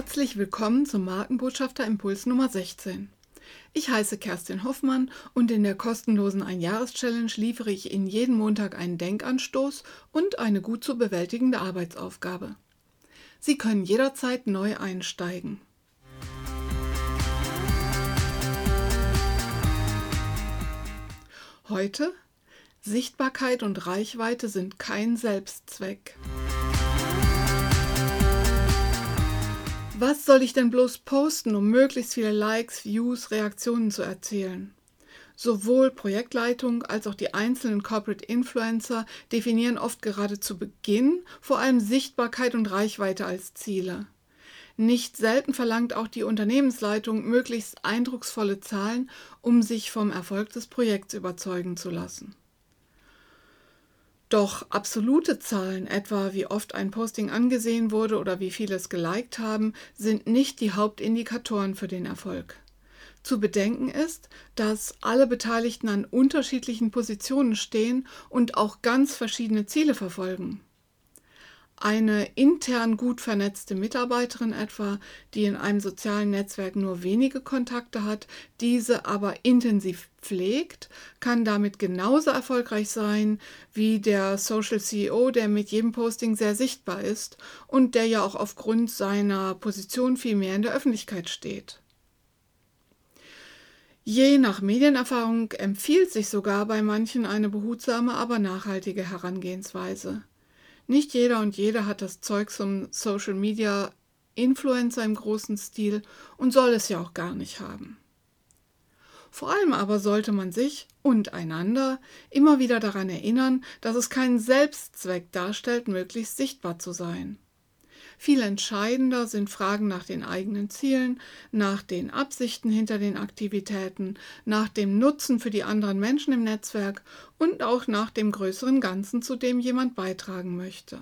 Herzlich willkommen zum Markenbotschafter Impuls Nummer 16. Ich heiße Kerstin Hoffmann und in der kostenlosen Ein-Jahres-Challenge liefere ich Ihnen jeden Montag einen Denkanstoß und eine gut zu bewältigende Arbeitsaufgabe. Sie können jederzeit neu einsteigen. Heute Sichtbarkeit und Reichweite sind kein Selbstzweck. Was soll ich denn bloß posten, um möglichst viele Likes, Views, Reaktionen zu erzielen? Sowohl Projektleitung als auch die einzelnen Corporate Influencer definieren oft gerade zu Beginn vor allem Sichtbarkeit und Reichweite als Ziele. Nicht selten verlangt auch die Unternehmensleitung möglichst eindrucksvolle Zahlen, um sich vom Erfolg des Projekts überzeugen zu lassen. Doch absolute Zahlen, etwa wie oft ein Posting angesehen wurde oder wie viele es geliked haben, sind nicht die Hauptindikatoren für den Erfolg. Zu bedenken ist, dass alle Beteiligten an unterschiedlichen Positionen stehen und auch ganz verschiedene Ziele verfolgen eine intern gut vernetzte Mitarbeiterin etwa, die in einem sozialen Netzwerk nur wenige Kontakte hat, diese aber intensiv pflegt, kann damit genauso erfolgreich sein wie der Social CEO, der mit jedem Posting sehr sichtbar ist und der ja auch aufgrund seiner Position viel mehr in der Öffentlichkeit steht. Je nach Medienerfahrung empfiehlt sich sogar bei manchen eine behutsame, aber nachhaltige Herangehensweise. Nicht jeder und jede hat das Zeug zum Social Media Influencer im großen Stil und soll es ja auch gar nicht haben. Vor allem aber sollte man sich und einander immer wieder daran erinnern, dass es keinen Selbstzweck darstellt, möglichst sichtbar zu sein. Viel entscheidender sind Fragen nach den eigenen Zielen, nach den Absichten hinter den Aktivitäten, nach dem Nutzen für die anderen Menschen im Netzwerk und auch nach dem größeren Ganzen, zu dem jemand beitragen möchte.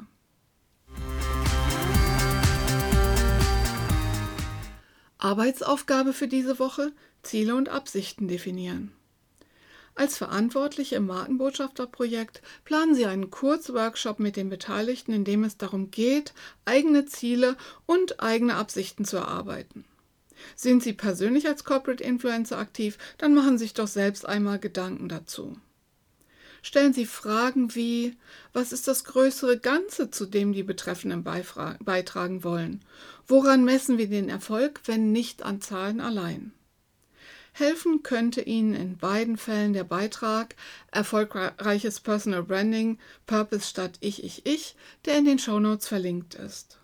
Arbeitsaufgabe für diese Woche Ziele und Absichten definieren. Als Verantwortliche im Markenbotschafterprojekt planen Sie einen Kurzworkshop mit den Beteiligten, in dem es darum geht, eigene Ziele und eigene Absichten zu erarbeiten. Sind Sie persönlich als Corporate Influencer aktiv, dann machen Sie sich doch selbst einmal Gedanken dazu. Stellen Sie Fragen wie, was ist das größere Ganze, zu dem die Betreffenden beitragen wollen? Woran messen wir den Erfolg, wenn nicht an Zahlen allein? Helfen könnte Ihnen in beiden Fällen der Beitrag Erfolgreiches Personal Branding, Purpose statt Ich, Ich, Ich, der in den Shownotes verlinkt ist.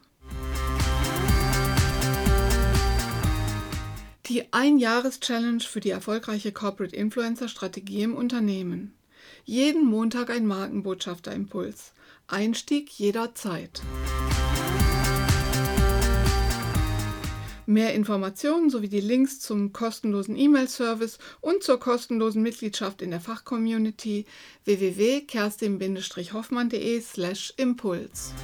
Die Ein-Jahres-Challenge für die erfolgreiche Corporate Influencer-Strategie im Unternehmen. Jeden Montag ein Markenbotschafter-Impuls. Einstieg jederzeit. Mehr Informationen sowie die Links zum kostenlosen E-Mail-Service und zur kostenlosen Mitgliedschaft in der Fachcommunity www.kerstin-hoffmann.de/impuls.